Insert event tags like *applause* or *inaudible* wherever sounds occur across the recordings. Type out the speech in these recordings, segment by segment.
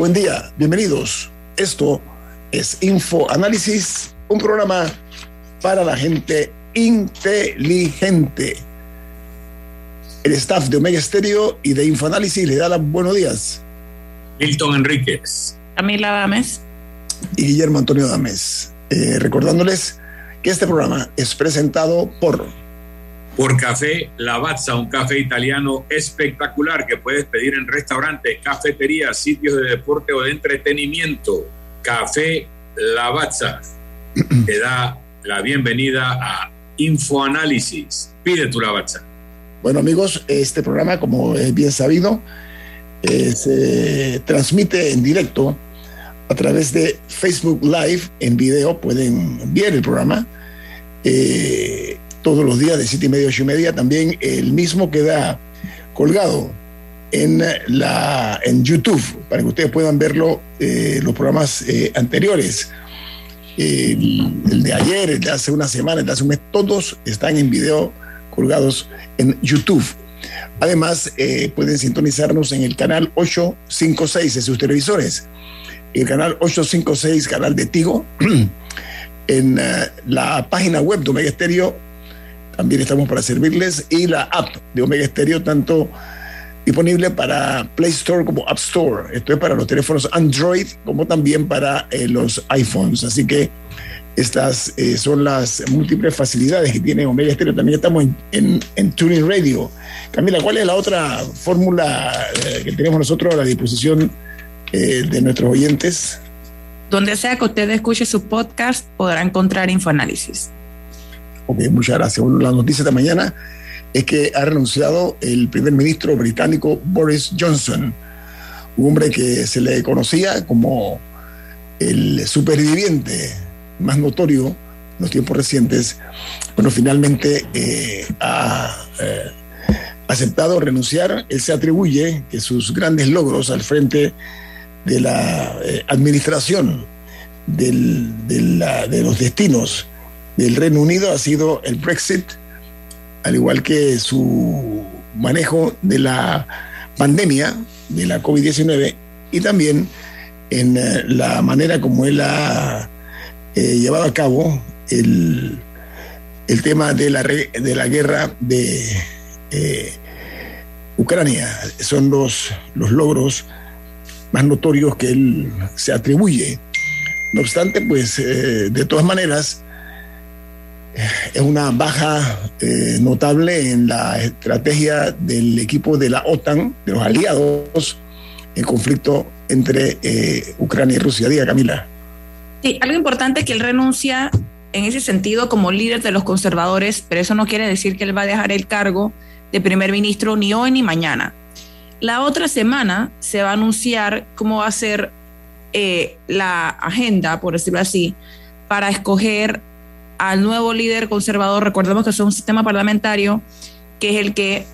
Buen día, bienvenidos. Esto es Info Análisis, un programa para la gente inteligente. El staff de Omega Stereo y de Infoanálisis le da los buenos días. Milton Enríquez. Camila Dames. Y Guillermo Antonio Dames. Eh, recordándoles que este programa es presentado por por Café Lavazza, un café italiano espectacular que puedes pedir en restaurantes, cafeterías, sitios de deporte o de entretenimiento. Café Lavazza *clears throat* te da la bienvenida a Infoanálisis. Pide tu Lavazza. Bueno amigos, este programa, como es bien sabido, eh, se transmite en directo a través de Facebook Live en video. Pueden ver el programa. Eh, todos los días de siete y media, ocho y media. También el mismo queda colgado en, la, en YouTube para que ustedes puedan verlo, eh, los programas eh, anteriores. el, de ayer, el de hace una semana, el de hace un mes, todos están en video colgados en YouTube. Además, eh, pueden sintonizarnos en el canal 856 de sus televisores, el canal 856, canal de Tigo, *clears throat* en la página web de Omega Stereo también estamos para servirles. Y la app de Omega Stereo, tanto disponible para Play Store como App Store. Esto es para los teléfonos Android como también para eh, los iPhones. Así que estas eh, son las múltiples facilidades que tiene Omega Stereo. También estamos en, en, Tuning Radio. Camila, ¿cuál es la otra fórmula eh, que tenemos nosotros a la disposición de nuestros oyentes? Donde sea que usted escuche su podcast, podrá encontrar Infoanálisis. Ok, muchas gracias. la noticia de mañana es que ha renunciado el primer ministro británico Boris Johnson, un hombre que se le conocía como el superviviente más notorio en los tiempos recientes. Bueno, finalmente eh, ha eh, aceptado renunciar. Él se atribuye que sus grandes logros al frente de la eh, administración de los destinos del Reino Unido ha sido el Brexit, al igual que su manejo de la pandemia de la COVID-19 y también en eh, la manera como él ha eh, llevado a cabo el, el tema de la, de la guerra de eh, Ucrania. Son los, los logros más notorios que él se atribuye. No obstante, pues de todas maneras, es una baja eh, notable en la estrategia del equipo de la OTAN, de los aliados, en conflicto entre eh, Ucrania y Rusia. Diga, Camila. Sí, algo importante es que él renuncia en ese sentido como líder de los conservadores, pero eso no quiere decir que él va a dejar el cargo de primer ministro ni hoy ni mañana. La otra semana se va a anunciar cómo va a ser eh, la agenda, por decirlo así, para escoger al nuevo líder conservador, recordemos que es un sistema parlamentario, que es el que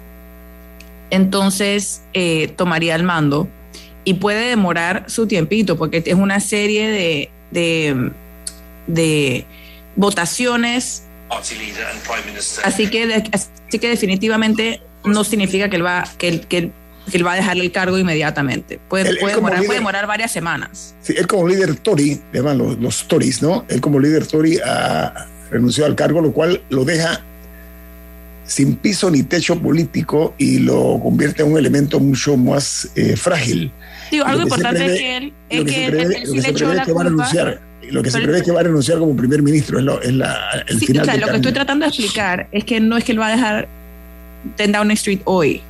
entonces eh, tomaría el mando y puede demorar su tiempito porque es una serie de, de, votaciones. Así que, así que definitivamente no significa que él va, que que él va a dejar el cargo inmediatamente. Puede, demorar, puede, demorar, varias semanas. Sí, él como líder Tory, le llaman los, los Tories, ¿no? Él como líder Tory ha, renunció al cargo, lo cual lo deja sin piso ni techo político y lo convierte en un elemento mucho más eh, frágil. algo importante es que él, es que, él, sí le echó la culpa. lo que se prevé es que va a renunciar como primer ministro. Es, la, el sí, final o sea, lo que estoy tratando de explicar es que no es que él va a dejar Ten Downing Street hoy,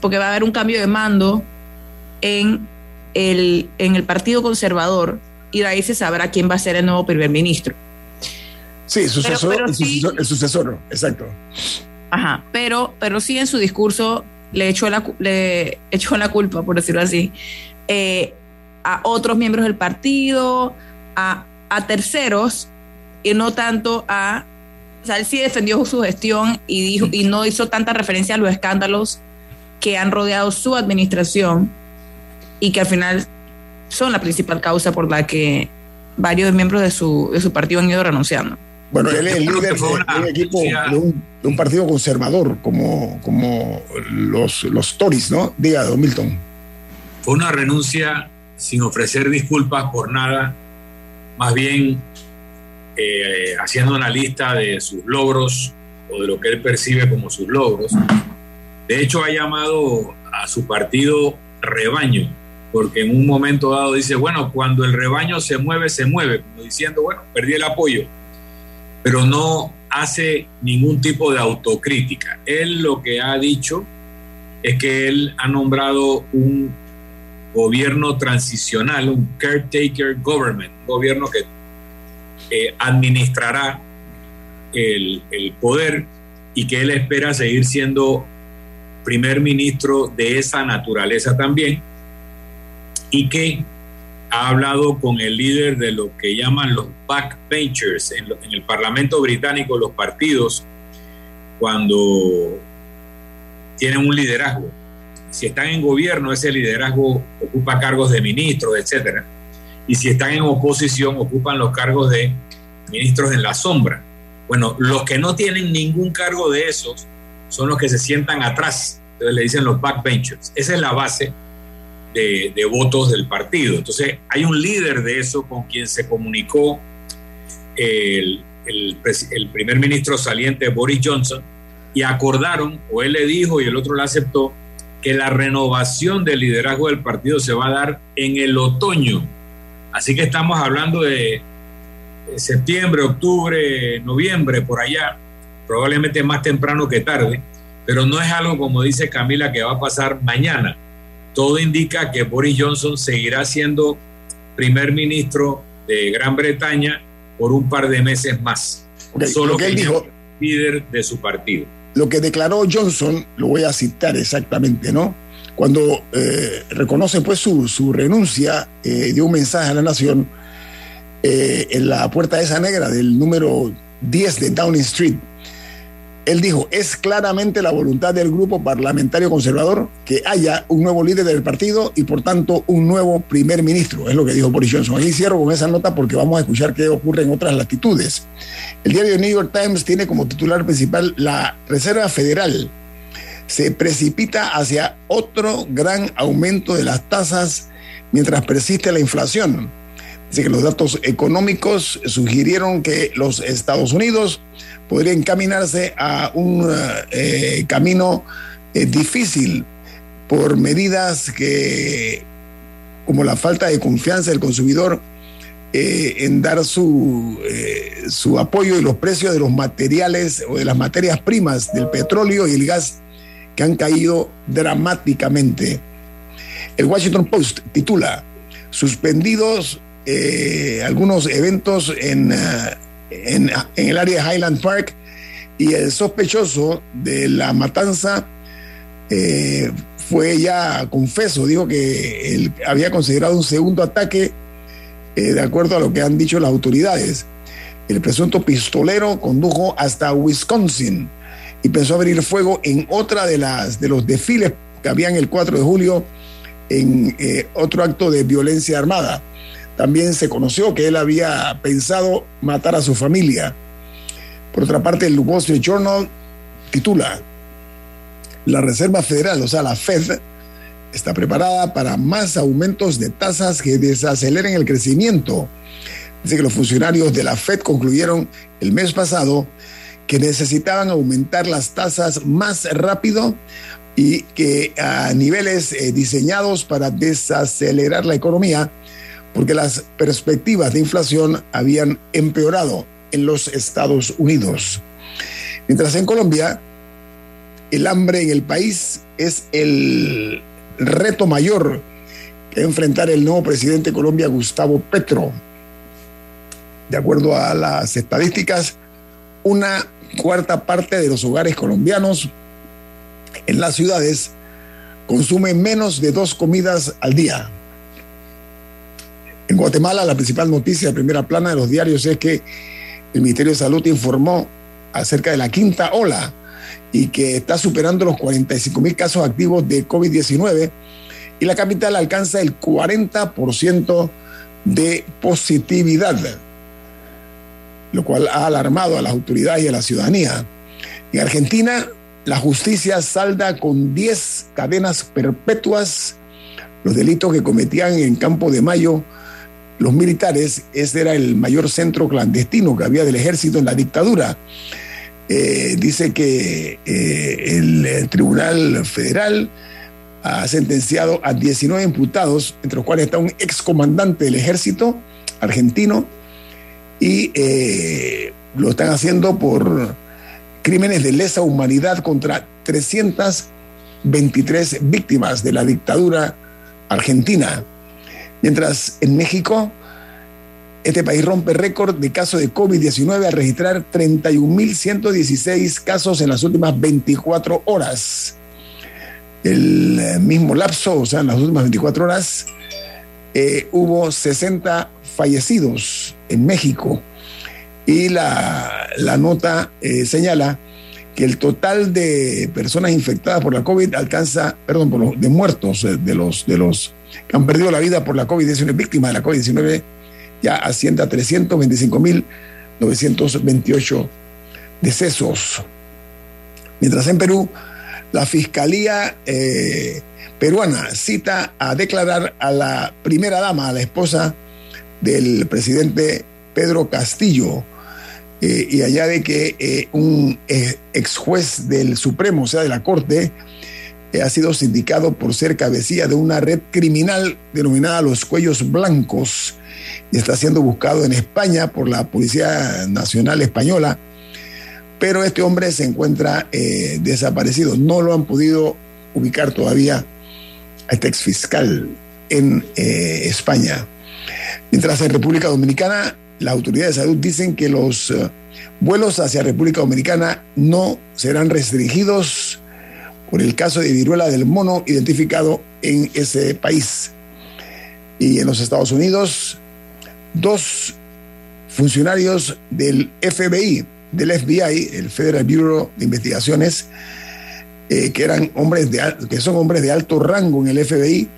porque va a haber un cambio de mando en el, en el Partido Conservador y de ahí se sabrá quién va a ser el nuevo primer ministro. Sí, sucesor, el, sucesor, el, sucesor, exacto. Ajá, pero, pero sí en su discurso le echó la, le echó la culpa, por decirlo así, eh, a otros miembros del partido, a, a terceros, y no tanto a o sea, él sí defendió su gestión y, dijo, y no hizo tanta referencia a los escándalos que han rodeado su administración y que al final son la principal causa por la que varios miembros de su, de su partido han ido renunciando. Bueno, él es el líder de, un equipo, de un, de un, partido conservador como, como los, los Tories, ¿no? Diga, Don Milton. Fue una renuncia sin ofrecer disculpas por nada, más bien eh, haciendo una lista de sus logros o de lo que él percibe como sus logros. De hecho, ha llamado a su partido rebaño, porque en un momento dado dice, bueno, cuando el rebaño se mueve, se mueve, como diciendo, bueno, perdí el apoyo, pero no hace ningún tipo de autocrítica. Él lo que ha dicho es que él ha nombrado un gobierno transicional, un caretaker government, un gobierno que eh, administrará el, el poder y que él espera seguir siendo primer ministro de esa naturaleza también y que ha hablado con el líder de lo que llaman los backbenchers en, en el Parlamento británico, los partidos, cuando tienen un liderazgo. Si están en gobierno, ese liderazgo ocupa cargos de ministros, etcétera y si están en oposición ocupan los cargos de ministros en la sombra. Bueno, los que no tienen ningún cargo de esos son los que se sientan atrás, entonces le dicen los backbenchers. Esa es la base de, votos del partido. Entonces hay un líder de eso con quien se comunicó el, el, el primer ministro saliente Boris Johnson y acordaron, o él le dijo y el otro le aceptó, que la renovación del liderazgo del partido se va a dar en el otoño Así que estamos hablando de septiembre, octubre, noviembre, por allá, probablemente más temprano que tarde, pero no es algo como dice Camila que va a pasar mañana. Todo indica que Boris Johnson seguirá siendo primer ministro de Gran Bretaña por un par de meses más. Okay, Solo que él dijo, líder de su partido. Lo que declaró Johnson, lo voy a citar exactamente, ¿no? cuando eh, reconoce pues su, su renuncia, eh, dio un mensaje a la nación eh, en la puerta esa negra del número 10 de Downing Street. Él dijo, es claramente la voluntad del grupo parlamentario conservador que haya un nuevo líder del partido y por tanto un nuevo primer ministro, es lo que dijo Boris Johnson. Aquí cierro con esa nota porque vamos a escuchar qué ocurre en otras latitudes. El diario New York Times tiene como titular principal la Reserva Federal se precipita hacia otro gran aumento de las tasas mientras persiste la inflación. Dice que los datos económicos sugirieron que los Estados Unidos podrían encaminarse a un eh, camino eh, difícil por medidas que, como la falta de confianza del consumidor eh, en dar su, su apoyo y los precios de los materiales o de las materias primas del petróleo y el gas que han caído dramáticamente. El Washington Post titula, suspendidos eh, algunos eventos en, uh, en, en, el área de Highland Park y el sospechoso de la matanza eh, fue ya confeso, dijo que había considerado un segundo ataque eh, de acuerdo a lo que han dicho las autoridades. El presunto pistolero condujo hasta Wisconsin y pensó abrir fuego en otra de las de los desfiles que habían el 4 de julio en eh, otro acto de violencia armada. También se conoció que él había pensado matar a su familia. Por otra parte, el Wall Street Journal titula La Reserva Federal, o sea, la Fed, está preparada para más aumentos de tasas que desaceleren el crecimiento. Dice que los funcionarios de la Fed concluyeron el mes pasado que necesitaban aumentar las tasas más rápido y que a niveles eh, diseñados para desacelerar la economía, porque las perspectivas de inflación habían empeorado en los Estados Unidos. Mientras en Colombia, el hambre en el país es el reto mayor que enfrentar el nuevo presidente de Colombia, Gustavo Petro. De acuerdo a las estadísticas, una cuarta parte de los hogares colombianos en las ciudades consumen menos de dos comidas al día. En Guatemala, la principal noticia de primera plana de los diarios es que el Ministerio de Salud informó acerca de la quinta ola y que está superando los 45 mil casos activos de COVID-19 y la capital alcanza el 40% de positividad, lo cual ha alarmado a las autoridades y a la ciudadanía. En Argentina, la justicia salda con 10 cadenas perpetuas los delitos que cometían en Campo de Mayo los militares. Ese era el mayor centro clandestino que había del ejército en la dictadura. Eh, dice que eh, el Tribunal Federal ha sentenciado a 19 imputados, entre los cuales está un excomandante del ejército argentino, y eh, lo están haciendo por crímenes de lesa humanidad contra 323 víctimas de la dictadura argentina. Mientras en México, este país rompe récord de casos de COVID-19 al registrar 31.116 casos en las últimas 24 horas el eh, mismo lapso, o sea, en las últimas 24 horas, eh, hubo 60 fallecidos en México. Y la, nota eh, señala que el total de personas infectadas por la COVID alcanza, perdón, por los, de muertos, de los, de los que han perdido la vida por la COVID-19, víctimas de la COVID-19, ya asciende a 325.928 decesos. Mientras en Perú, la Fiscalía eh, peruana cita a declarar a la primera dama, a la esposa del presidente Pedro Castillo, eh, y allá de que eh, un ex juez del Supremo, o sea, de la Corte, ha sido sindicado por ser cabecilla de una red criminal denominada Los Cuellos Blancos y está siendo buscado en España por la Policía Nacional Española pero este hombre se encuentra eh, desaparecido. No lo han podido ubicar todavía a este exfiscal en eh, España. Mientras en República Dominicana, las autoridades de salud dicen que los eh, vuelos hacia República Dominicana no serán restringidos por el caso de viruela del mono identificado en ese país. Y en los Estados Unidos, dos funcionarios del FBI del FBI, el Federal Bureau de Investigaciones, eh, que eran hombres de que son hombres de alto rango en el FBI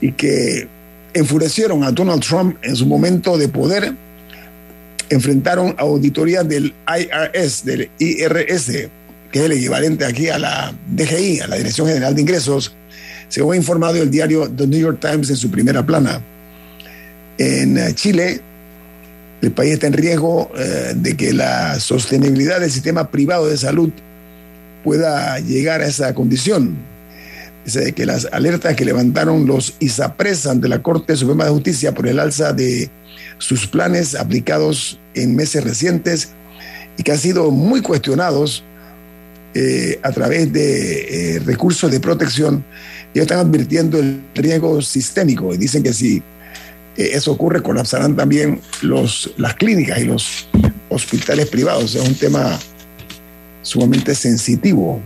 y que enfurecieron a Donald Trump en su momento de poder, enfrentaron a auditorías del IRS, del IRS, que es el equivalente aquí a la DGI, a la Dirección General de Ingresos, según ha informado el diario The New York Times en su primera plana. En Chile, el país está en riesgo eh, de que la sostenibilidad del sistema privado de salud pueda llegar a esa condición. Dice que las alertas que levantaron los ISAPRES ante la Corte Suprema de Justicia por el alza de sus planes aplicados en meses recientes y que han sido muy cuestionados eh, a través de eh, recursos de protección, ya están advirtiendo el riesgo sistémico y dicen que si eso ocurre, colapsarán también los, las clínicas y los hospitales privados. Es un tema sumamente sensitivo.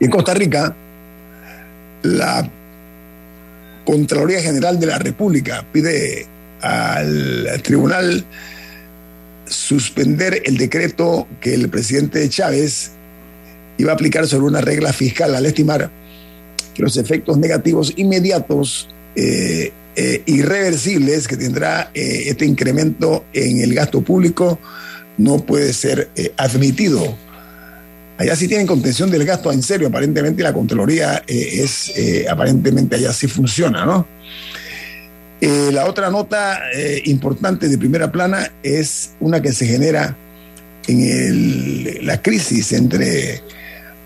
en Costa Rica, la Contraloría General de la República pide al tribunal suspender el decreto que el presidente Chávez iba a aplicar sobre una regla fiscal al estimar que los efectos negativos inmediatos eh, eh, irreversibles que tendrá eh, este incremento en el gasto público no puede ser eh, admitido. Allá sí tienen contención del gasto en serio, aparentemente la Contraloría es, aparentemente allá sí funciona, ¿no? la otra nota importante de primera plana es una que se genera en la crisis entre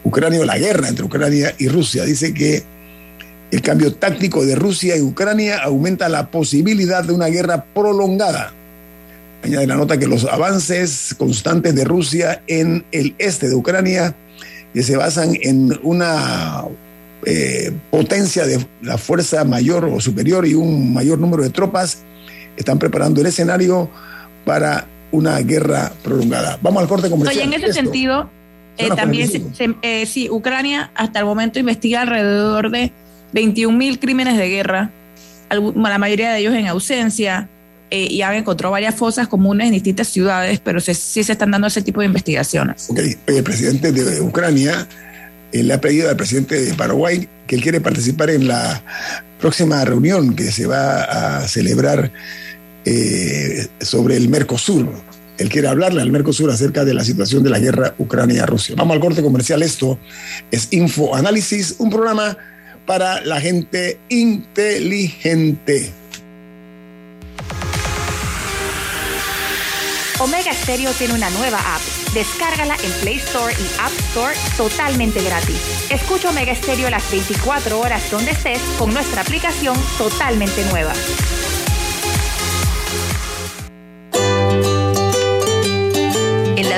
Ucrania o la guerra entre Ucrania y Rusia. Dice que El cambio táctico de Rusia y Ucrania aumenta la posibilidad de una guerra prolongada. Añade la nota que los avances constantes de Rusia en el este de Ucrania, que se basan en una eh, potencia de la fuerza mayor o superior y un mayor número de tropas, están preparando el escenario para una guerra prolongada. Vamos al corte comercial. Oye, en ese sentido, eh, también, eh, sí, Ucrania hasta el momento investiga alrededor de 21 mil crímenes de guerra, la mayoría de ellos en ausencia, eh, y han encontrado varias fosas comunes en distintas ciudades, pero sí se están dando ese tipo de investigaciones. El presidente de Ucrania le ha pedido al presidente de Paraguay que él quiere participar en la próxima reunión que se va a celebrar sobre el Mercosur él quiere hablarle al Mercosur acerca de la situación de la guerra Ucrania-Rusia. Vamos al corte comercial. Esto es Info Análisis, un programa para la gente inteligente. Omega Stereo tiene una nueva app. Descárgala en Play Store y App Store totalmente gratis. Escucha Omega Stereo las 24 horas donde estés con nuestra aplicación totalmente nueva.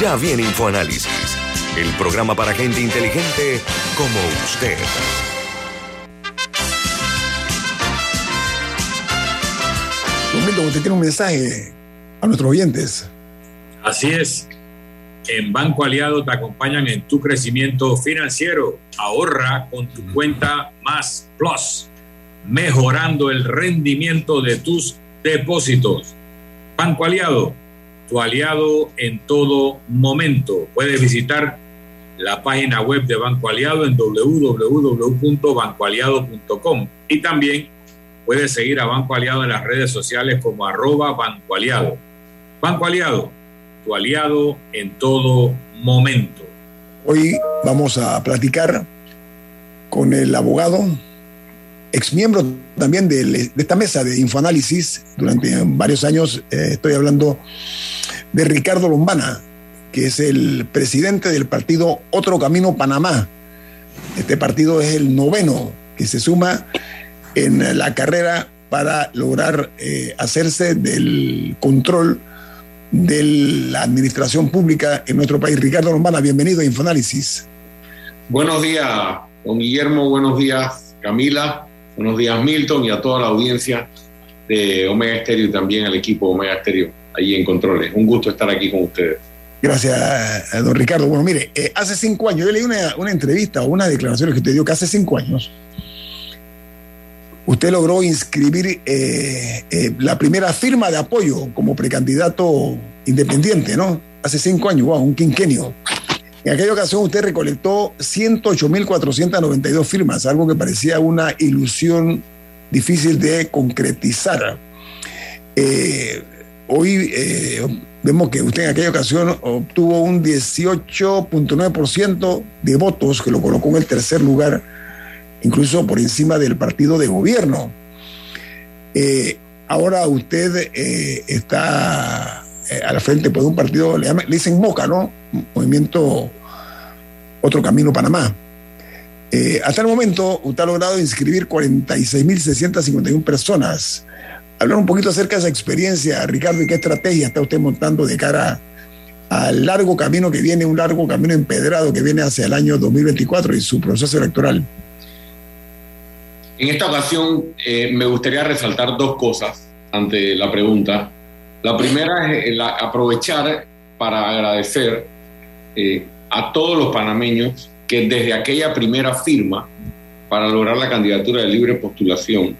Ya viene InfoAnálisis, el programa para gente inteligente como usted. Momento, usted tiene un mensaje a nuestros oyentes. Así es. En Banco Aliado te acompañan en tu crecimiento financiero. Ahorra con tu cuenta Más Plus, mejorando el rendimiento de tus depósitos. Banco Aliado tu aliado en todo momento. Puedes visitar la página web de Banco Aliado en www.bancoaliado.com y también puedes seguir a Banco Aliado en las redes sociales como arroba Banco Aliado. Banco Aliado, tu aliado en todo momento. Hoy vamos a platicar con el abogado, ex miembro también de, esta mesa de Infoanálisis. Durante varios años eh, estoy hablando de Ricardo Lombana, que es el presidente del partido Otro Camino Panamá. Este partido es el noveno que se suma en la carrera para lograr eh, hacerse del control de la administración pública en nuestro país. Ricardo Lombana, bienvenido a Infoanálisis. Buenos días, don Guillermo, buenos días, Camila, buenos días, Milton, y a toda la audiencia de Omega Estéreo y también al equipo Omega Estéreo ahí en Controles. Un gusto estar aquí con ustedes. Gracias, don Ricardo. Bueno, mire, eh, hace cinco años, yo leí una, una entrevista o unas declaraciones que usted dio que hace cinco años usted logró inscribir eh, eh, la primera firma de apoyo como precandidato independiente, ¿no? Hace cinco años, wow, un quinquenio. En aquella ocasión usted recolectó 108.492 firmas, algo que parecía una ilusión difícil de concretizar. Eh, hoy eh, vemos que usted en aquella ocasión obtuvo un 18.9% de votos, que lo colocó en el tercer lugar, incluso por encima del partido de gobierno. Eh, ahora usted está a la frente por un partido, le, le, dicen MOCA, ¿no? Movimiento Otro Camino Panamá. hasta el momento, usted ha logrado inscribir 46.651 personas hablar un poquito acerca de esa experiencia, Ricardo, y qué estrategia está usted montando de cara al largo camino que viene, un largo camino empedrado que viene hacia el año 2024 y su proceso electoral. En esta ocasión eh, me gustaría resaltar dos cosas ante la pregunta. La primera es aprovechar para agradecer eh, a todos los panameños que desde aquella primera firma para lograr la candidatura de libre postulación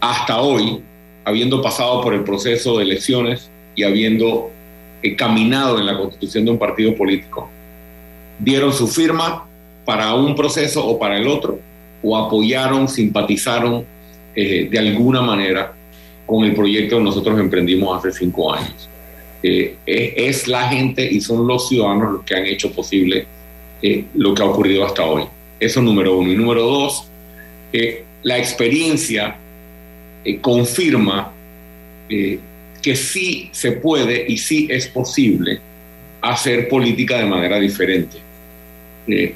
hasta hoy, habiendo pasado por el proceso de elecciones y habiendo eh, caminado en la constitución de un partido político, dieron su firma para un proceso o para el otro, o apoyaron, simpatizaron eh, de alguna manera con el proyecto que nosotros emprendimos hace cinco años. Eh, es, la gente y son los ciudadanos los que han hecho posible lo que ha ocurrido hasta hoy. Eso número uno. Y número dos, la experiencia eh, confirma eh, que sí se puede y sí es posible hacer política de manera diferente. Eh,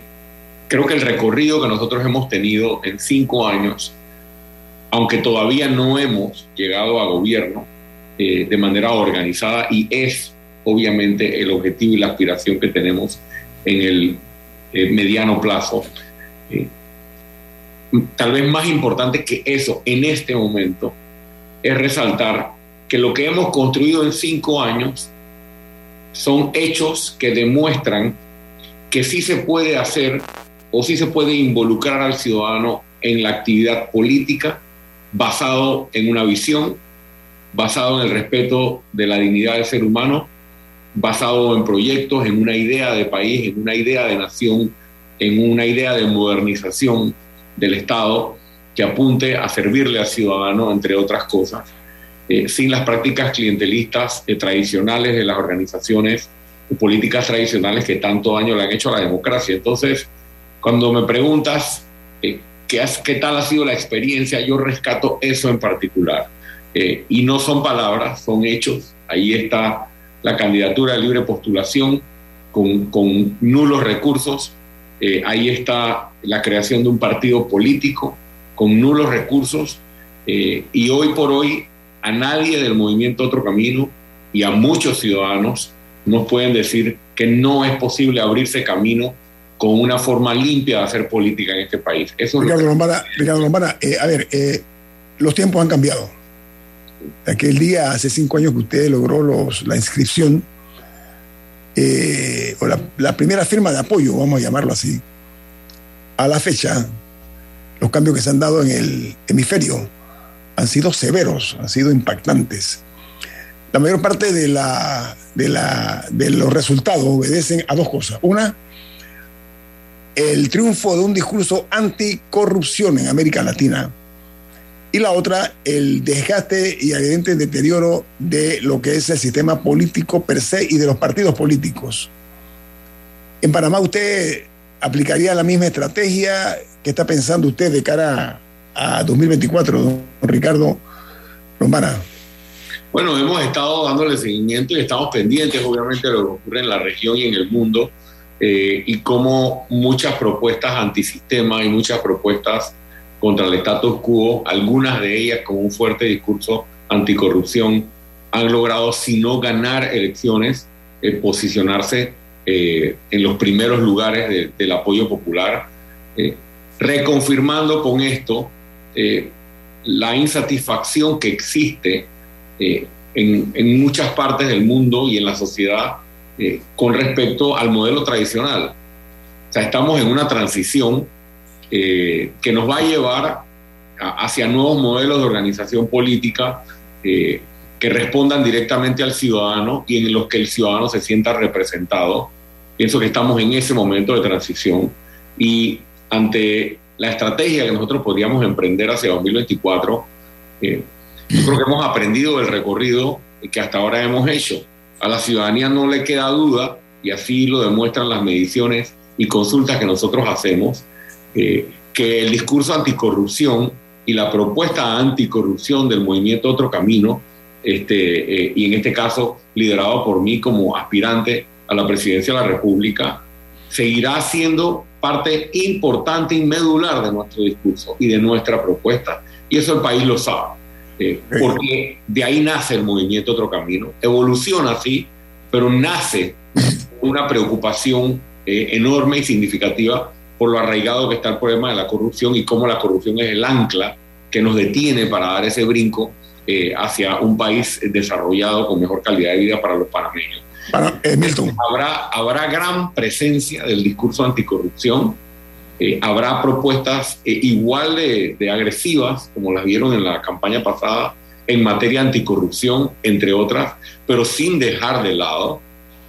creo que el recorrido que nosotros hemos tenido en cinco años, aunque todavía no hemos llegado a gobierno de manera organizada y es obviamente el objetivo y la aspiración que tenemos en el mediano plazo, tal vez más importante que eso en este momento es resaltar que lo que hemos construido en cinco años son hechos que demuestran que sí se puede hacer o sí se puede involucrar al ciudadano en la actividad política basado en una visión, basado en el respeto de la dignidad del ser humano, basado en proyectos, en una idea de país, en una idea de nación, en una idea de modernización del Estado que apunte a servirle al ciudadano, entre otras cosas, eh, sin las prácticas clientelistas eh, tradicionales de las organizaciones políticas tradicionales que tanto daño le han hecho a la democracia. Entonces, cuando me preguntas eh, ¿qué, qué, tal ha sido la experiencia, yo rescato eso en particular. y no son palabras, son hechos. Ahí está la candidatura de libre postulación con, con nulos recursos, eh, ahí está la creación de un partido político con nulos recursos eh, y hoy por hoy a nadie del movimiento Otro Camino y a muchos ciudadanos nos pueden decir que no es posible abrirse camino con una forma limpia de hacer política en este país. Eso Ricardo, Lombana, Ricardo Lombana, eh, a ver, los tiempos han cambiado. Aquel día, hace cinco años que usted logró los, la inscripción, eh, o la, primera firma de apoyo, vamos a llamarlo así, a la fecha, los cambios que se han dado en el hemisferio han sido severos, han sido impactantes. La mayor parte de, la, de, la, de los resultados obedecen a dos cosas. Una, el triunfo de un discurso anticorrupción en América Latina y la otra, el desgaste y evidente deterioro de lo que es el sistema político per se y de los partidos políticos. En Panamá usted aplicaría la misma estrategia que está pensando usted de cara a 2024, don Ricardo Lombana. Bueno, hemos estado dándole seguimiento y estamos pendientes, obviamente, de lo que ocurre en la región y en el mundo, eh, y cómo muchas propuestas antisistema y muchas propuestas contra el status quo, algunas de ellas con un fuerte discurso anticorrupción, han logrado, si no ganar elecciones, eh, posicionarse eh, en los primeros lugares del apoyo popular, eh, reconfirmando con esto la insatisfacción que existe en, en, muchas partes del mundo y en la sociedad con respecto al modelo tradicional. O sea, estamos en una transición eh, que nos va a llevar hacia nuevos modelos de organización política eh, que respondan directamente al ciudadano y en los que el ciudadano se sienta representado Pienso que estamos en ese momento de transición y ante la estrategia que nosotros podríamos emprender hacia 2024, eh, yo creo que hemos aprendido del recorrido que hasta ahora hemos hecho. A la ciudadanía no le queda duda, y así lo demuestran las mediciones y consultas que nosotros hacemos, eh, que el discurso anticorrupción y la propuesta anticorrupción del movimiento Otro Camino, este, eh, y en este caso liderado por mí como aspirante a la presidencia de la República, seguirá siendo parte importante y medular de nuestro discurso y de nuestra propuesta. Y eso el país lo sabe, eh, porque de ahí nace el movimiento Otro Camino, evoluciona así, pero nace una preocupación eh, enorme y significativa por lo arraigado que está el problema de la corrupción y cómo la corrupción es el ancla que nos detiene para dar ese brinco eh, hacia un país desarrollado con mejor calidad de vida para los panameños. Habrá, habrá gran presencia del discurso anticorrupción, habrá propuestas igual de, de, agresivas como las vieron en la campaña pasada en materia anticorrupción, entre otras, pero sin dejar de lado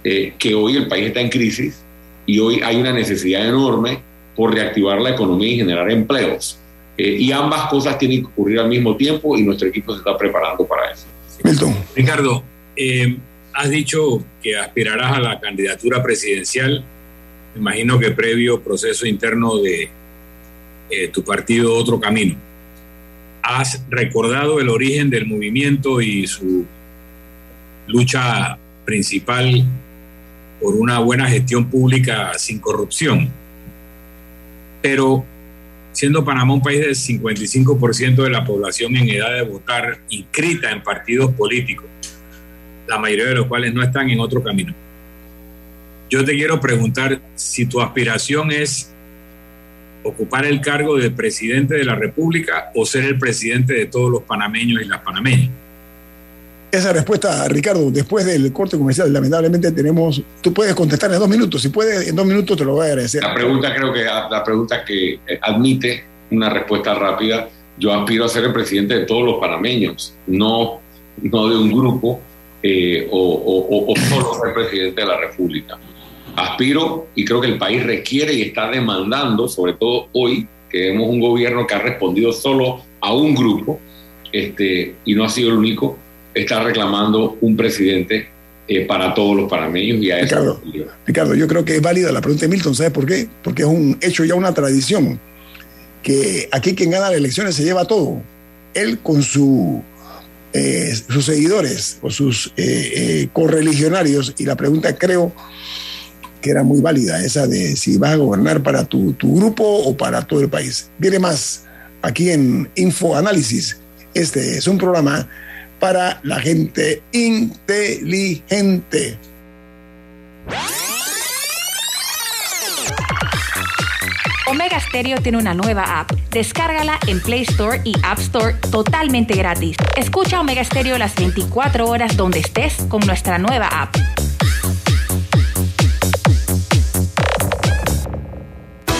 que hoy el país está en crisis y hoy hay una necesidad enorme por reactivar la economía y generar empleos. Eh, y ambas cosas tienen que ocurrir al mismo tiempo y nuestro equipo se está preparando para eso. Milton. Ricardo, eh, has dicho que aspirarás a la candidatura presidencial. Imagino que previo proceso interno de eh, tu partido Otro Camino. ¿Has recordado el origen del movimiento y su lucha principal por una buena gestión pública sin corrupción. Pero siendo Panamá un país del 55% de la población en edad de votar inscrita en partidos políticos, la mayoría de los cuales no están en otro camino. Yo te quiero preguntar si tu aspiración es ocupar el cargo de presidente de la República o ser el presidente de todos los panameños y las panameñas esa respuesta, Ricardo, después del corte comercial, lamentablemente tenemos, tú puedes contestar en dos minutos, si puedes, en dos minutos te lo voy a agradecer. La pregunta creo que la pregunta que eh, admite una respuesta rápida, yo aspiro a ser el presidente de todos los panameños, no, no de un grupo eh, o, o, solo ser presidente de la República. Aspiro y creo que el país requiere y está demandando, sobre todo hoy, que vemos un gobierno que ha respondido solo a un grupo este, y no ha sido el único, está reclamando un presidente eh, para todos los panameños y a Ricardo, Ricardo, yo creo que es válida la pregunta de Milton, ¿sabes por qué? Porque es un hecho ya una tradición, que aquí quien gana las elecciones se lleva todo. Él con su, eh, sus seguidores o sus eh, correligionarios, y la pregunta creo era muy válida, esa de si vas a gobernar para tu, tu grupo o para todo el país. Viene más aquí en Info Análisis. Este es un programa para la gente inteligente. Omega Stereo tiene una nueva app. Descárgala en Play Store y App Store totalmente gratis. Escucha Omega Stereo las 24 horas donde estés con nuestra nueva app.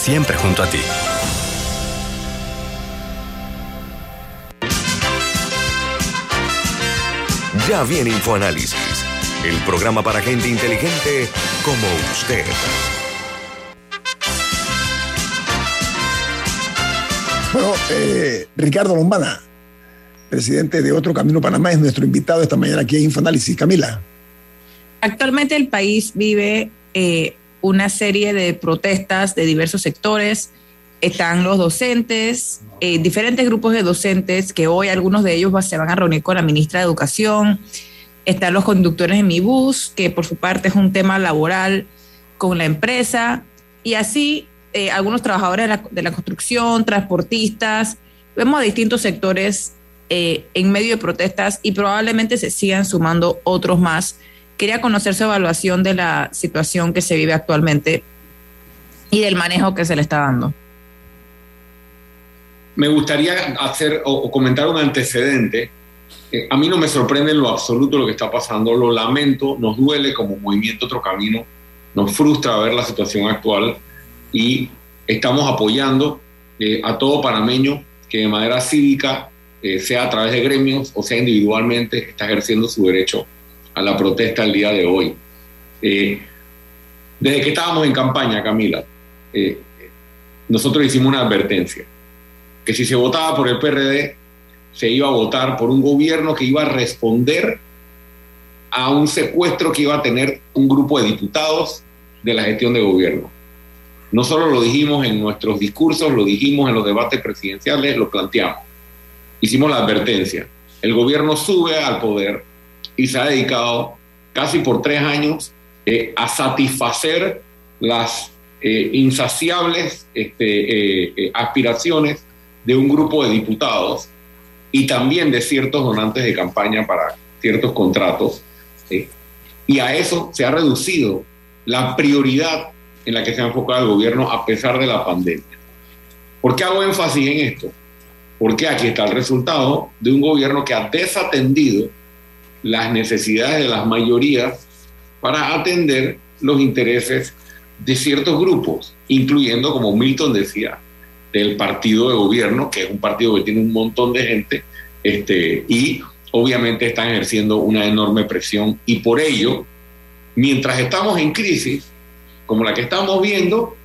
siempre junto a ti. Ya viene InfoAnálisis, el programa para gente inteligente como usted. Bueno, eh, Ricardo Lombana, presidente de Otro Camino Panamá, es nuestro invitado esta mañana aquí en Infoanálisis. Camila. Actualmente el país vive eh, una serie de protestas de diversos sectores. Están los docentes, eh, diferentes grupos de docentes que hoy algunos de ellos se van a reunir con la ministra de Educación. Están los conductores de mi bus, que por su parte es un tema laboral con la empresa. Y así eh, algunos trabajadores de la, de la, construcción, transportistas. Vemos a distintos sectores eh, en medio de protestas y probablemente se sigan sumando otros más. Quería conocer su evaluación de la situación que se vive actualmente y del manejo que se le está dando. Me gustaría hacer o, comentar un antecedente. Eh, a mí no me sorprende en lo absoluto lo que está pasando, lo lamento, nos duele como movimiento Otro Camino, nos frustra ver la situación actual y estamos apoyando eh, a todo panameño que de manera cívica, eh, sea a través de gremios o sea individualmente, está ejerciendo su derecho a la protesta el día de hoy. Eh, desde que estábamos en campaña, Camila, nosotros hicimos una advertencia, que si se votaba por el PRD, se iba a votar por un gobierno que iba a responder a un secuestro que iba a tener un grupo de diputados de la gestión de gobierno. No solo lo dijimos en nuestros discursos, lo dijimos en los debates presidenciales, lo planteamos. Hicimos la advertencia. El gobierno sube al poder y se ha dedicado casi por tres años eh, a satisfacer las eh, insaciables este, eh, aspiraciones de un grupo de diputados y también de ciertos donantes de campaña para ciertos contratos. y a eso se ha reducido la prioridad en la que se ha enfocado el gobierno a pesar de la pandemia. ¿Por qué hago énfasis en esto? Porque aquí está el resultado de un gobierno que ha desatendido las necesidades de las mayorías para atender los intereses de ciertos grupos, incluyendo, como Milton decía, del partido de gobierno, que es un partido que tiene un montón de gente, este, y obviamente están ejerciendo una enorme presión. Y por ello, mientras estamos en crisis, como la que estamos viendo,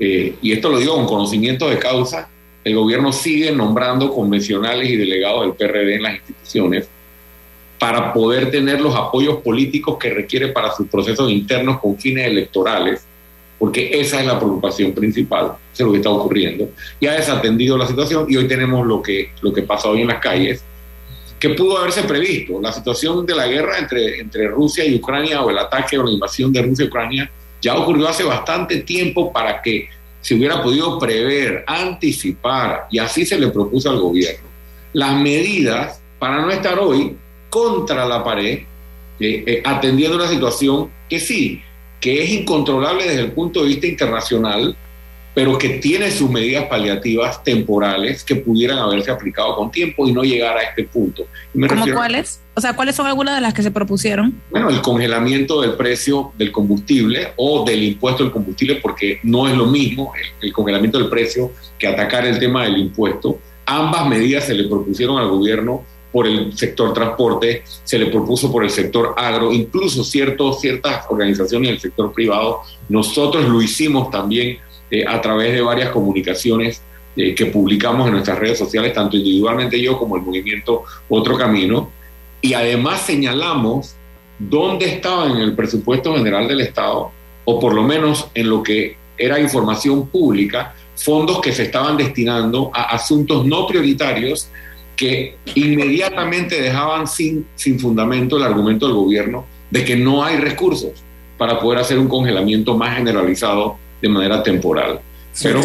eh, y esto lo digo con conocimiento de causa, el gobierno sigue nombrando convencionales y delegados del PRD en las instituciones para poder tener los apoyos políticos que requiere para sus procesos internos con fines electorales, porque esa es la preocupación principal, eso es lo que está ocurriendo. Y ha desatendido la situación y hoy tenemos lo que, lo que pasa hoy en las calles, que pudo haberse previsto. La situación de la guerra entre, entre Rusia y Ucrania o el ataque o la invasión de Rusia y Ucrania ya ocurrió hace bastante tiempo para que se hubiera podido prever, anticipar, y así se le propuso al gobierno, las medidas para no estar hoy contra la pared, eh, eh, atendiendo una situación que sí, que es incontrolable desde el punto de vista internacional, pero que tiene sus medidas paliativas temporales que pudieran haberse aplicado con tiempo y no llegar a este punto. ¿Cómo cuáles? O sea, ¿cuáles son algunas de las que se propusieron? Bueno, el congelamiento del precio del combustible o del impuesto del combustible, porque no es lo mismo el, el congelamiento del precio que atacar el tema del impuesto. Ambas medidas se le propusieron al gobierno por el sector transporte, se le propuso por el sector agro, incluso ciertos, ciertas organizaciones del sector privado. Nosotros lo hicimos también eh, a través de varias comunicaciones eh, que publicamos en nuestras redes sociales, tanto individualmente yo como el movimiento Otro Camino, y además señalamos dónde estaban en el presupuesto general del Estado, o por lo menos en lo que era información pública, fondos que se estaban destinando a asuntos no prioritarios que inmediatamente dejaban sin, sin fundamento el argumento del gobierno de que no hay recursos para poder hacer un congelamiento más generalizado de manera temporal. Pero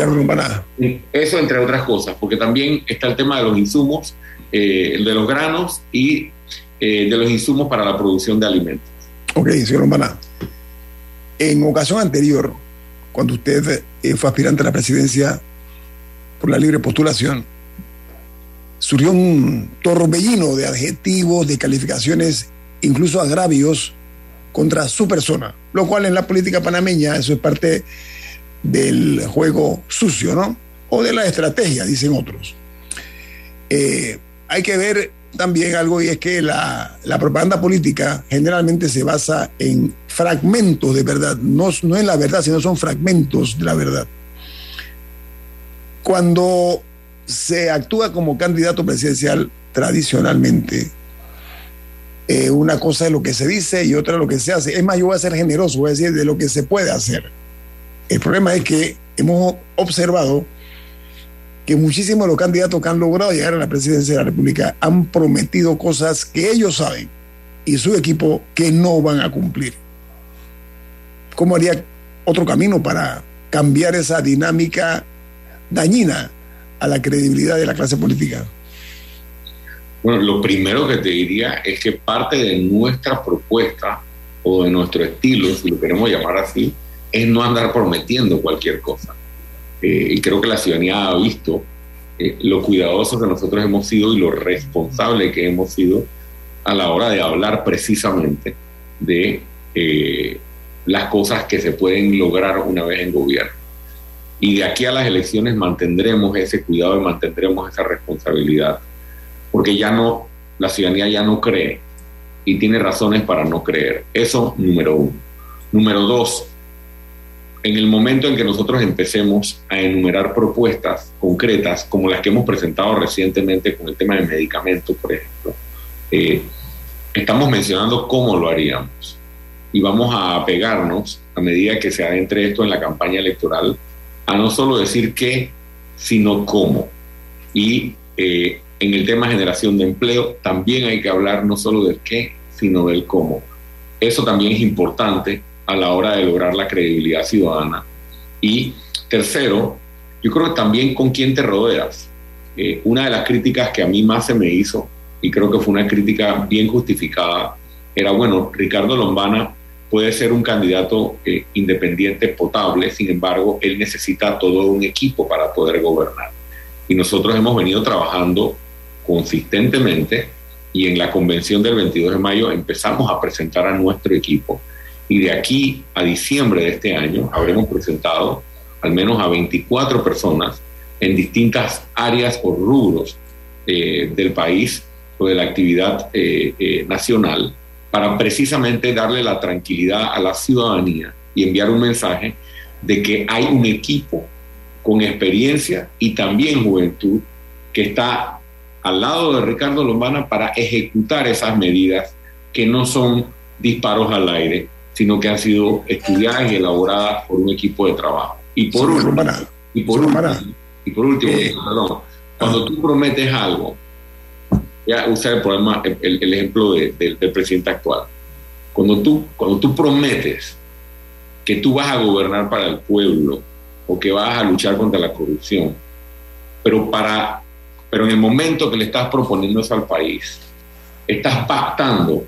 eso entre otras cosas, porque también está el tema de los insumos. eh, de los granos y eh, de los insumos para la producción de alimentos. Ok, señor Lombana. En ocasión anterior, cuando usted eh, fue aspirante a la presidencia por la libre postulación, surgió un torbellino de adjetivos, de calificaciones, incluso agravios contra su persona, lo cual en la política panameña eso es parte del juego sucio, ¿no? O de la estrategia, dicen otros. Eh, hay que ver también algo y es que la, la, propaganda política generalmente se basa en fragmentos de verdad, no, no en la verdad, sino son fragmentos de la verdad. Cuando se actúa como candidato presidencial tradicionalmente, eh, una cosa es lo que se dice y otra lo que se hace. Es más, yo voy a ser generoso, voy a decir de lo que se puede hacer. El problema es que hemos observado que muchísimos de los candidatos que han logrado llegar a la presidencia de la República han prometido cosas que ellos saben y su equipo que no van a cumplir. ¿Cómo haría otro camino para cambiar esa dinámica dañina a la credibilidad de la clase política? Bueno, lo primero que te diría es que parte de nuestra propuesta o de nuestro estilo, si lo queremos llamar así, es no andar prometiendo cualquier cosa. Eh, y creo que la ciudadanía ha visto eh, lo cuidadosos que nosotros hemos sido y lo responsable que hemos sido a la hora de hablar precisamente de eh, las cosas que se pueden lograr una vez en gobierno. Y de aquí a las elecciones mantendremos ese cuidado y mantendremos esa responsabilidad porque ya no, la ciudadanía ya no cree y tiene razones para no creer. Eso, número uno. Número dos, en el momento en que nosotros empecemos a enumerar propuestas concretas, como las que hemos presentado recientemente con el tema de medicamentos, por ejemplo, eh, estamos mencionando cómo lo haríamos. Y vamos a pegarnos, a medida que se adentre esto en la campaña electoral, a no solo decir qué, sino cómo. Y eh, en el tema generación de empleo también hay que hablar no solo del qué, sino del cómo. Eso también es importante a la hora de lograr la credibilidad ciudadana. Y tercero, yo creo que también con quién te rodeas. Eh, una de las críticas que a mí más se me hizo, y creo que fue una crítica bien justificada, era, bueno, Ricardo Lombana puede ser un candidato eh, independiente potable, sin embargo, él necesita todo un equipo para poder gobernar. Y nosotros hemos venido trabajando consistentemente y en la convención del 22 de mayo empezamos a presentar a nuestro equipo y de aquí a diciembre de este año habremos presentado al menos a 24 personas en distintas áreas o rubros eh, del país o de la actividad eh, nacional para precisamente darle la tranquilidad a la ciudadanía y enviar un mensaje de que hay un equipo con experiencia y también juventud que está al lado de Ricardo Lombana para ejecutar esas medidas que no son disparos al aire, sino que han sido estudiadas y elaboradas por un equipo de trabajo. Y por último, y por último, y por último cuando tú prometes algo, ya usar el, problema, el, ejemplo del presidente actual, cuando tú, cuando tú prometes que tú vas a gobernar para el pueblo o que vas a luchar contra la corrupción, pero para pero en el momento que le estás proponiendo eso al país, estás pactando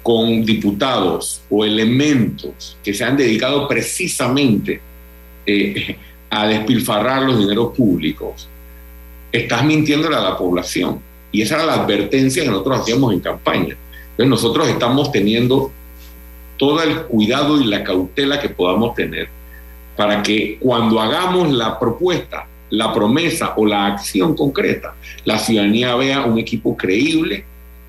con diputados o elementos que se han dedicado precisamente eh, a despilfarrar los dineros públicos, estás mintiéndole a la población. Y esa era la advertencia que nosotros hacíamos en campaña. Entonces nosotros estamos teniendo todo el cuidado y la cautela que podamos tener para que cuando hagamos la propuesta la promesa o la acción concreta, la ciudadanía vea un equipo creíble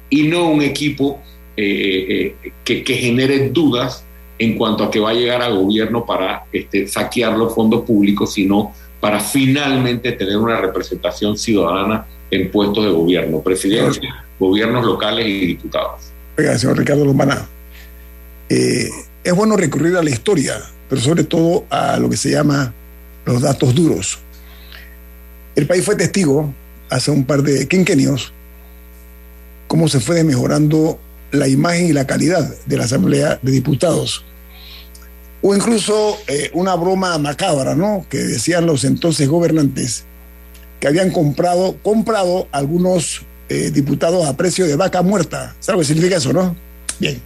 y no un equipo eh, eh, que, genere dudas en cuanto a que va a llegar al gobierno para este, saquear los fondos públicos, sino para finalmente tener una representación ciudadana en puestos de gobierno, presidencia, gobiernos locales y diputados. Oiga, señor Ricardo Lomana, eh, es bueno recurrir a la historia, pero sobre todo a lo que se llama los datos duros. El país fue testigo hace un par de quinquenios cómo se fue mejorando la imagen y la calidad de la Asamblea de Diputados. O incluso eh, una broma macabra, ¿no? Que decían los entonces gobernantes que habían comprado, comprado algunos eh, diputados a precio de vaca muerta. ¿Sabes lo que significa eso, no? Bien.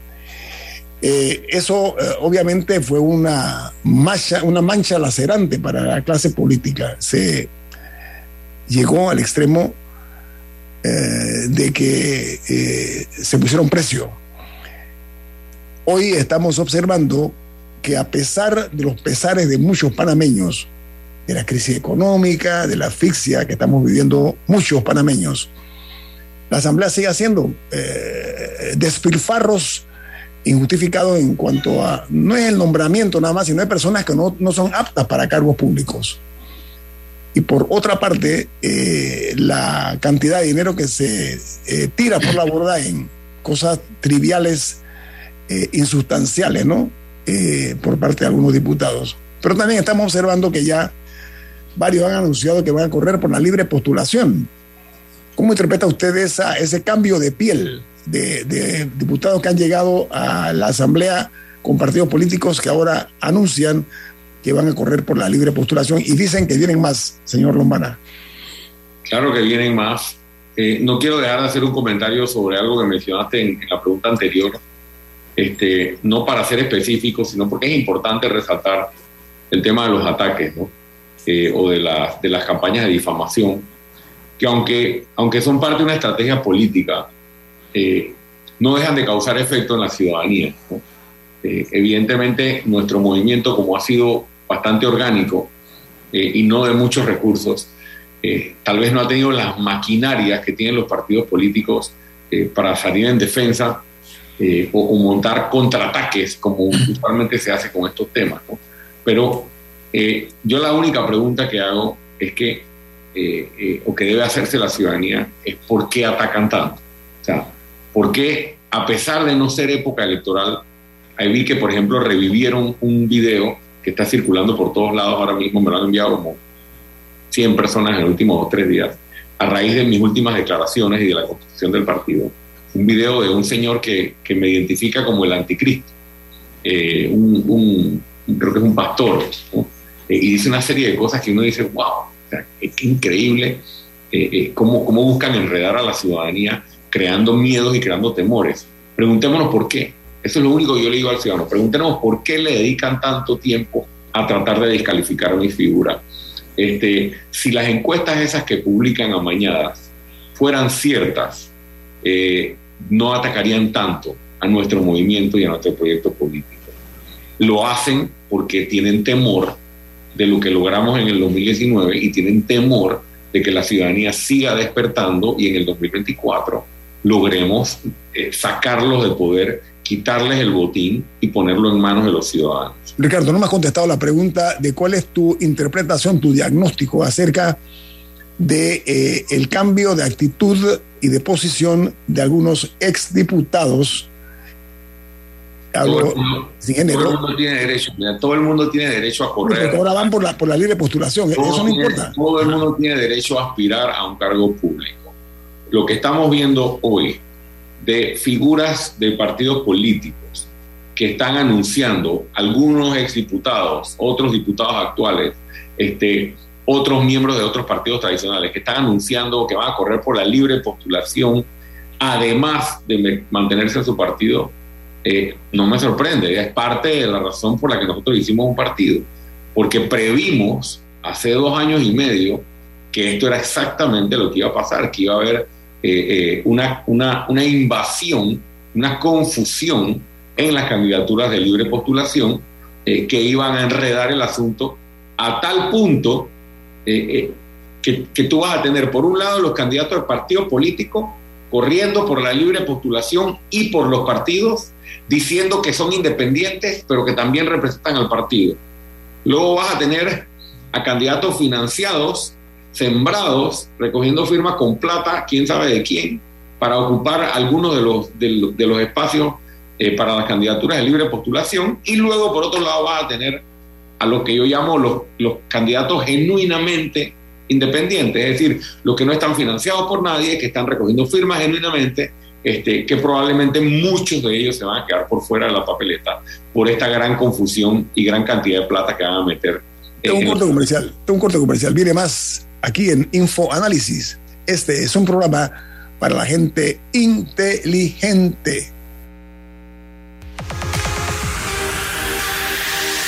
Eh, eso eh, obviamente fue una mancha, una mancha lacerante para la clase política. Se llegó al extremo de que se pusieron precio. Hoy estamos observando que a pesar de los pesares de muchos panameños, de la crisis económica, de la asfixia que estamos viviendo muchos panameños, la Asamblea sigue haciendo eh, despilfarros injustificados en cuanto a, no es el nombramiento nada más, sino hay personas que no, no son aptas para cargos públicos. Y por otra parte, eh, la cantidad de dinero que se eh, tira por la borda en cosas triviales, insustanciales, ¿no? por parte de algunos diputados. Pero también estamos observando que ya varios han anunciado que van a correr por la libre postulación. ¿Cómo interpreta usted esa, ese cambio de piel de, diputados que han llegado a la Asamblea con partidos políticos que ahora anuncian que van a correr por la libre postulación y dicen que vienen más, señor Lombana? Claro que vienen más. Eh, no quiero dejar de hacer un comentario sobre algo que mencionaste en, la pregunta anterior, este, no para ser específico, sino porque es importante resaltar el tema de los ataques ¿no? Eh, o de, de las campañas de difamación que aunque, aunque son parte de una estrategia política, eh, no dejan de causar efecto en la ciudadanía. Eh, evidentemente, nuestro movimiento, como ha sido bastante orgánico eh, y no de muchos recursos, tal vez no ha tenido las maquinarias que tienen los partidos políticos para salir en defensa o, o, montar contraataques, como usualmente se hace con estos temas. Pero yo la única pregunta que hago es que eh, eh, o que debe hacerse la ciudadanía es por qué atacan tanto. O sea, por qué, a pesar de no ser época electoral, ahí vi que, por ejemplo, revivieron un video que está circulando por todos lados ahora mismo, me lo han enviado como 100 personas en los últimos dos tres días, a raíz de mis últimas declaraciones y de la constitución del partido. Un video de un señor que, que me identifica como el anticristo, eh, un, creo que es un pastor, y dice una serie de cosas que uno dice, wow, es increíble eh, eh, cómo, cómo buscan enredar a la ciudadanía creando miedos y creando temores. Preguntémonos por qué. Eso es lo único que yo le digo al ciudadano. Preguntémonos por qué le dedican tanto tiempo a tratar de descalificar mi figura. Este, si las encuestas esas que publican amañadas fueran ciertas, eh, no atacarían tanto a nuestro movimiento y a nuestro proyecto político. Lo hacen porque tienen temor de lo que logramos en el 2019 y tienen temor de que la ciudadanía siga despertando y en el 2024 logremos eh, sacarlos del poder, quitarles el botín y ponerlo en manos de los ciudadanos. Ricardo, no me has contestado la pregunta de cuál es tu interpretación, tu diagnóstico acerca de eh, el cambio de actitud y de posición de algunos exdiputados todo, el mundo, tiene derecho, todo el mundo tiene derecho a correr. ahora van por la, por la libre postulación, eso no importa. Todo el mundo tiene derecho a aspirar a un cargo público. Lo que estamos viendo hoy de figuras de partidos políticos que están anunciando, algunos exdiputados, otros diputados actuales, este, otros miembros de otros partidos tradicionales, que están anunciando que van a correr por la libre postulación, además de mantenerse en su partido, eh, no me sorprende, es parte de la razón por la que nosotros hicimos un partido, porque previmos hace dos años y medio que esto era exactamente lo que iba a pasar, que iba a haber eh, eh, una, una, una invasión, una confusión en las candidaturas de libre postulación que iban a enredar el asunto a tal punto que, que, tú vas a tener, por un lado, los candidatos del partido político corriendo por la libre postulación y por los partidos diciendo que son independientes, pero que también representan al partido. Luego vas a tener a candidatos financiados, sembrados, recogiendo firmas con plata, quién sabe de quién, para ocupar algunos de los, de los, espacios eh, para las candidaturas de libre postulación. Y luego, por otro lado, vas a tener a lo que yo llamo los, los candidatos genuinamente independientes, es decir, los que no están financiados por nadie, que están recogiendo firmas genuinamente este, que probablemente muchos de ellos se van a quedar por fuera de la papeleta por esta gran confusión y gran cantidad de plata que van a meter. Tengo un corte comercial, tengo un corte comercial. Viene más aquí en Info Análisis. Este es un programa para la gente inteligente.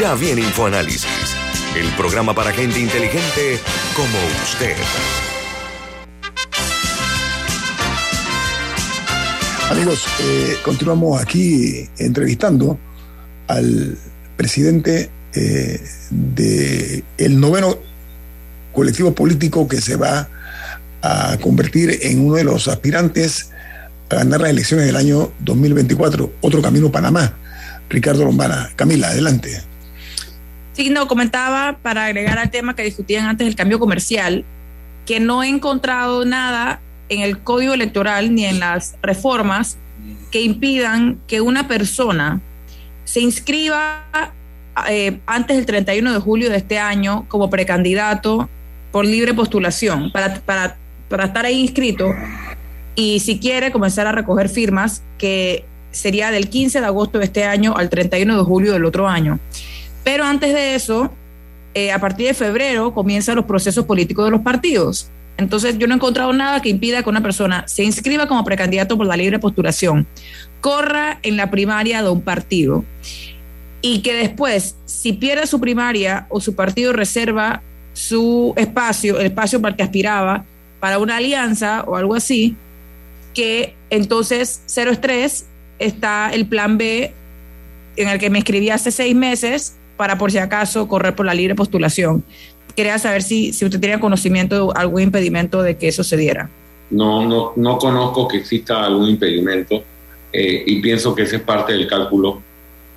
Ya viene InfoAnálisis, el programa para gente inteligente como usted. Amigos, eh, continuamos aquí entrevistando al presidente eh, del noveno colectivo político que se va a convertir en uno de los aspirantes a ganar las elecciones del año 2024, Otro Camino Panamá. Ricardo Lombana. Camila, adelante. Sí, no, comentaba para agregar al tema que discutían antes del cambio comercial, que no he encontrado nada en el código electoral ni en las reformas que impidan que una persona se inscriba eh, antes del 31 de julio de este año como precandidato por libre postulación para, para, para estar ahí inscrito y si quiere comenzar a recoger firmas que sería del 15 de agosto de este año al 31 de julio del otro año. Pero antes de eso, eh, a partir de febrero comienzan los procesos políticos de los partidos. Entonces yo no he encontrado nada que impida que una persona se inscriba como precandidato por la libre postulación, corra en la primaria de un partido y que después, si pierde su primaria o su partido reserva su espacio, el espacio para el que aspiraba, para una alianza o algo así, que entonces cero estrés está el plan B en el que me inscribí hace seis meses para por si acaso correr por la libre postulación. Quería saber si, si usted tenía conocimiento de algún impedimento de que eso se diera. No, no, no conozco que exista algún impedimento eh, y pienso que ese es parte del cálculo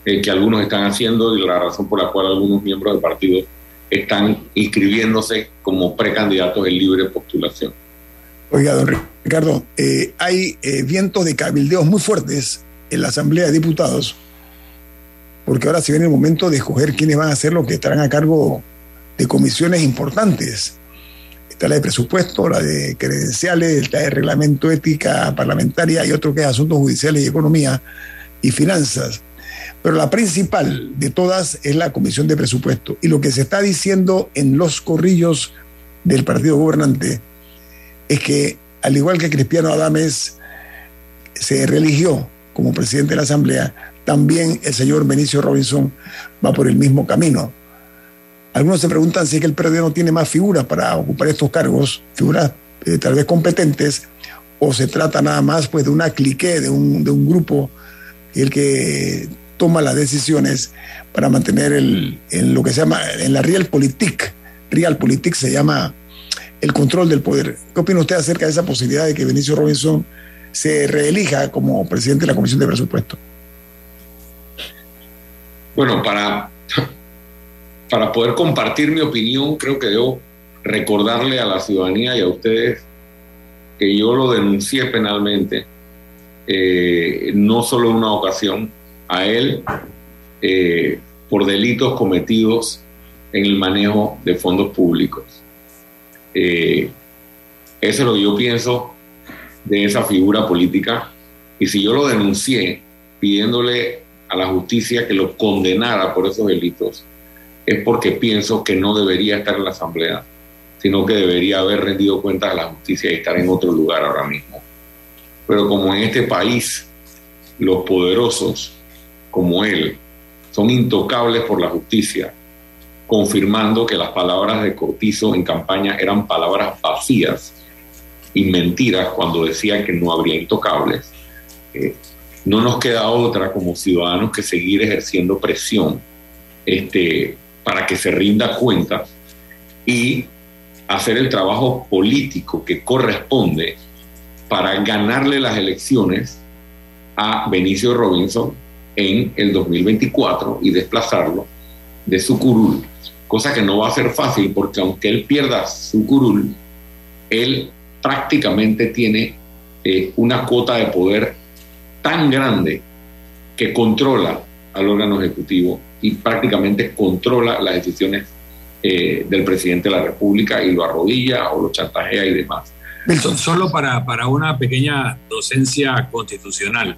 eh, que algunos están haciendo y la razón por la cual algunos miembros del partido están inscribiéndose como precandidatos en libre postulación. Oiga, don Ricardo, eh, hay vientos de cabildeos muy fuertes en la Asamblea de Diputados porque ahora se viene el momento de escoger quiénes van a ser los que estarán a cargo de comisiones importantes. Está la de presupuesto, la de credenciales, la de reglamento ética parlamentaria y otro que es asuntos judiciales y economía y finanzas. Pero la principal de todas es la comisión de presupuesto. Y lo que se está diciendo en los corrillos del partido gobernante es que, al igual que Cristiano Adames se religió como presidente de la Asamblea, también el señor Benicio Robinson va por el mismo camino. Algunos se preguntan si es que el PRD no tiene más figuras para ocupar estos cargos, figuras eh, tal vez competentes, o se trata nada más pues de una clique, de un, grupo el que toma las decisiones para mantener el, en lo que se llama, en la realpolitik, realpolitik se llama el control del poder. ¿Qué opina usted acerca de esa posibilidad de que Benicio Robinson se reelija como presidente de la Comisión de Presupuesto? Bueno, para, para poder compartir mi opinión, creo que debo recordarle a la ciudadanía y a ustedes que yo lo denuncié penalmente, eh, no solo en una ocasión, a él eh, por delitos cometidos en el manejo de fondos públicos. Eh, eso es lo que yo pienso de esa figura política. Y si yo lo denuncié pidiéndole a la justicia que lo condenara por esos delitos, es porque pienso que no debería estar en la Asamblea, sino que debería haber rendido cuentas a la justicia y estar en otro lugar ahora mismo. Pero como en este país los poderosos, como él, son intocables por la justicia, confirmando que las palabras de Cortizo en campaña eran palabras vacías y mentiras cuando decía que no habría intocables. Eh, no nos queda otra como ciudadanos que seguir ejerciendo presión este, para que se rinda cuenta y hacer el trabajo político que corresponde para ganarle las elecciones a Benicio Robinson en el 2024 y desplazarlo de su curul, cosa que no va a ser fácil porque aunque él pierda su curul, él prácticamente tiene eh, una cuota de poder tan grande que controla al órgano ejecutivo y prácticamente controla las decisiones eh, del presidente de la República y lo arrodilla o lo chantajea y demás. Solo para, para una pequeña docencia constitucional,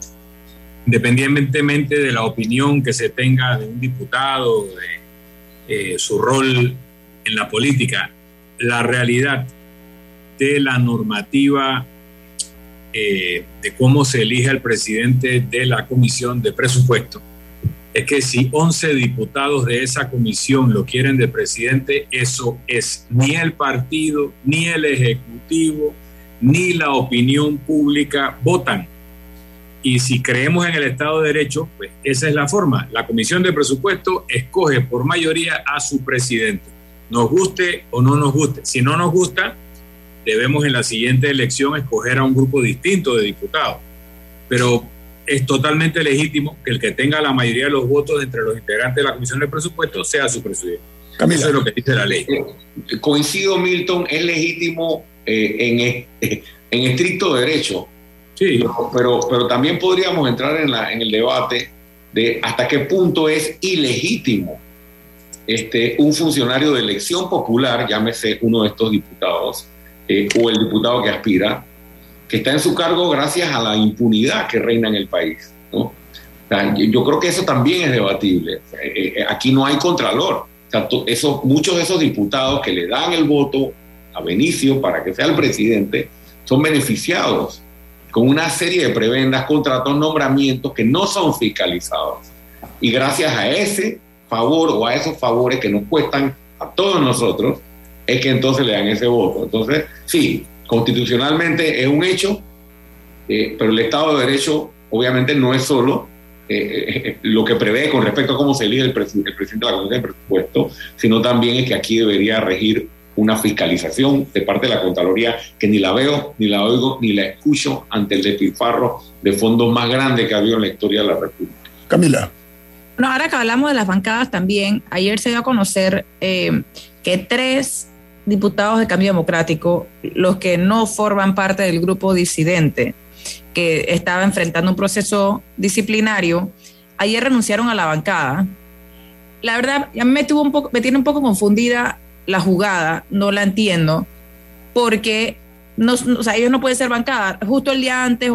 independientemente de la opinión que se tenga de un diputado, de eh, su rol en la política, la realidad de la normativa eh, de cómo se elige al presidente de la comisión de presupuesto es que si 11 diputados de esa comisión lo quieren de presidente, eso es ni el partido, ni el ejecutivo, ni la opinión pública votan. Y si creemos en el Estado de Derecho, pues esa es la forma. La comisión de presupuesto escoge por mayoría a su presidente, nos guste o no nos guste. Si no nos gusta, debemos en la siguiente elección escoger a un grupo distinto de diputados. Pero es totalmente legítimo que el que tenga la mayoría de los votos entre los integrantes de la Comisión de Presupuesto sea su presidente. Eso es lo que dice la ley. Eh, coincido, Milton, es legítimo eh, en, *laughs* en estricto derecho. Sí. Pero, pero, también podríamos entrar en, la, en el debate de hasta qué punto es ilegítimo este, un funcionario de elección popular, llámese uno de estos diputados, eh, o el diputado que aspira, que está en su cargo gracias a la impunidad que reina en el país. yo creo que eso también es debatible. Eh, eh, aquí no hay contralor. eso, muchos de esos diputados que le dan el voto a Benicio para que sea el presidente son beneficiados con una serie de prebendas, contratos, nombramientos que no son fiscalizados. Y gracias a ese favor o a esos favores que nos cuestan a todos nosotros, es que entonces le dan ese voto. Entonces, sí, constitucionalmente es un hecho, eh, pero el Estado de Derecho obviamente no es solo eh, eh, lo que prevé con respecto a cómo se elige el, presidente de la Comisión de Presupuesto, sino también es que aquí debería regir una fiscalización de parte de la Contraloría que ni la veo, ni la oigo, ni la escucho ante el despilfarro de fondos más grande que ha habido en la historia de la República. Camila. Bueno, ahora que hablamos de las bancadas también, ayer se dio a conocer que tres diputados de Cambio Democrático, los que no forman parte del grupo disidente, que estaba enfrentando un proceso disciplinario, ayer renunciaron a la bancada. La verdad, a mí me, tuvo un poco, me tiene un poco confundida la jugada, no la entiendo, porque ellos no pueden ser bancada. Justo el día antes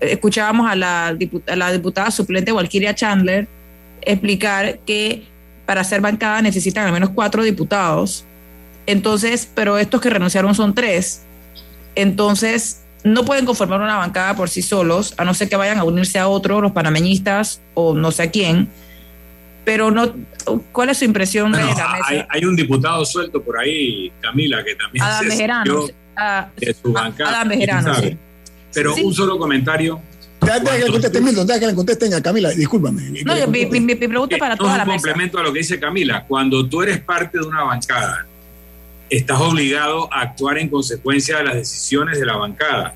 escuchábamos a la, a la diputada suplente Walkiria Chandler explicar que para ser bancada necesitan al menos cuatro diputados entonces, pero estos que renunciaron son tres. Entonces, no pueden conformar una bancada por sí solos, a no ser que vayan a unirse a otro, los panameñistas o no sé a quién. Pero no, ¿cuál es su impresión de la mesa? Hay, un diputado suelto por ahí, Camila, que también Adam se ah, de su bancada. Adam Bejerano, sí. Pero un solo comentario. Deja, deja que le contesten, Milton, deja que le contesten a Camila, discúlpame. No, yo- mi, mi- mi pregunta es para toda es la un mesa. complemento a lo que dice Camila. Cuando tú eres parte de una bancada, estás obligado a actuar en consecuencia de las decisiones de la bancada.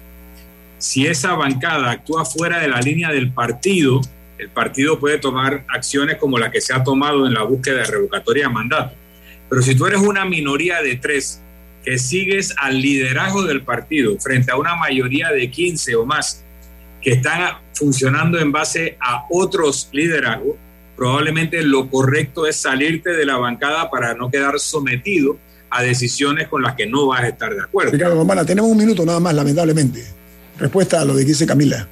Si esa bancada actúa fuera de la línea del partido, el partido puede tomar acciones como la que se ha tomado en la búsqueda de revocatoria de mandato. Pero si tú eres una minoría de tres que sigues al liderazgo del partido frente a una mayoría de 15 o más que están funcionando en base a otros liderazgos, probablemente lo correcto es salirte de la bancada para no quedar sometido a decisiones con las que no vas a estar de acuerdo. Ricardo Romana, tenemos un minuto nada más, lamentablemente. Respuesta a lo que dice Camila.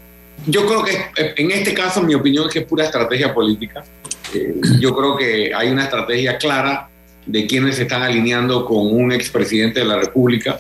Yo creo que eh, en este caso mi opinión es que es pura estrategia política. Eh, yo creo que hay una estrategia clara de quienes se están alineando con un expresidente de la República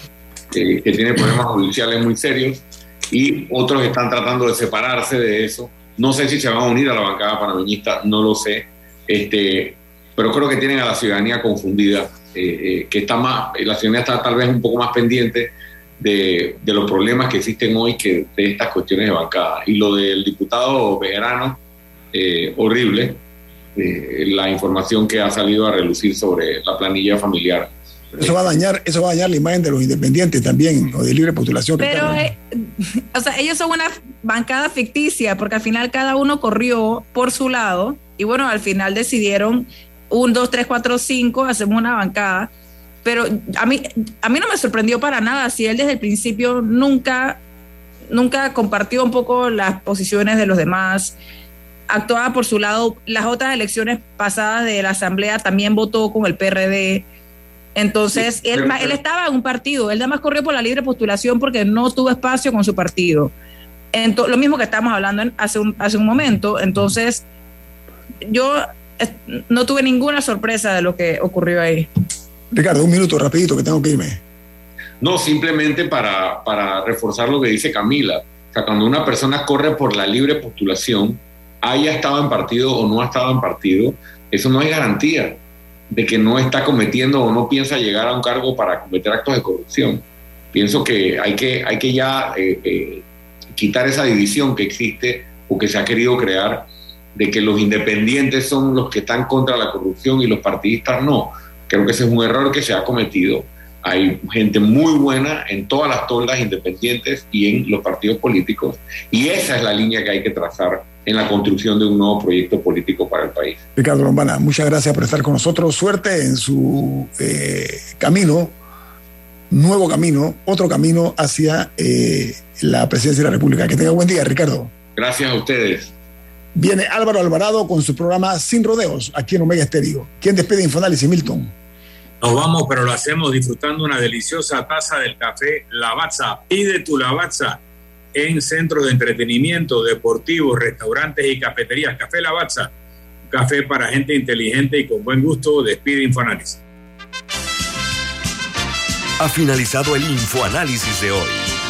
eh, que tiene problemas judiciales muy serios y otros están tratando de separarse de eso. No sé si se van a unir a la bancada panameñista, no lo sé, este, pero creo que tienen a la ciudadanía confundida, eh, eh, que está más, la ciudadanía está tal vez un poco más pendiente de, de los problemas que existen hoy que de estas cuestiones de bancada. Y lo del diputado Bejerano, eh, horrible, eh, la información que ha salido a relucir sobre la planilla familiar. Eso va a dañar, eso va a dañar la imagen de los independientes también, o de libre postulación. Pero, eh, *laughs* o sea, ellos son una bancada ficticia porque al final cada uno corrió por su lado y bueno, al final decidieron un, dos, tres, cuatro, cinco, hacemos una bancada. Pero a mí, a mí no me sorprendió para nada si él desde el principio nunca, nunca compartió un poco las posiciones de los demás, actuaba por su lado. Las otras elecciones pasadas de la Asamblea también votó con el PRD. Entonces, Sí, él, pero- él estaba en un partido, él nada más corrió por la libre postulación porque no tuvo espacio con su partido. Ento- lo mismo que estamos hablando hace, un, hace un momento. Entonces, yo no tuve ninguna sorpresa de lo que ocurrió ahí. Ricardo, un minuto rapidito que tengo que irme. No, simplemente para, para reforzar lo que dice Camila. O sea, cuando una persona corre por la libre postulación, haya estado en partido o no ha estado en partido, eso no es garantía de que no está cometiendo o no piensa llegar a un cargo para cometer actos de corrupción. Pienso que hay que, hay que ya eh, eh, quitar esa división que existe o que se ha querido crear de que los independientes son los que están contra la corrupción y los partidistas no. Creo que ese es un error que se ha cometido. Hay gente muy buena en todas las toldas independientes y en los partidos políticos y esa es la línea que hay que trazar en la construcción de un nuevo proyecto político para el país. Ricardo Lombana, muchas gracias por estar con nosotros. Suerte en su eh, camino, nuevo camino, otro camino hacia eh, la presidencia de la República. Que tenga buen día, Ricardo. Gracias a ustedes. Viene Álvaro Alvarado con su programa Sin Rodeos, aquí en Omega Estéreo. ¿Quién despide Infoanálisis, Milton? Nos vamos, pero lo hacemos disfrutando una deliciosa taza del café Lavazza. Pide tu Lavazza en centros de entretenimiento, deportivos, restaurantes y cafeterías. Café Lavazza, un café para gente inteligente y con buen gusto. Despide Infoanálisis. Ha finalizado el infoanálisis de hoy.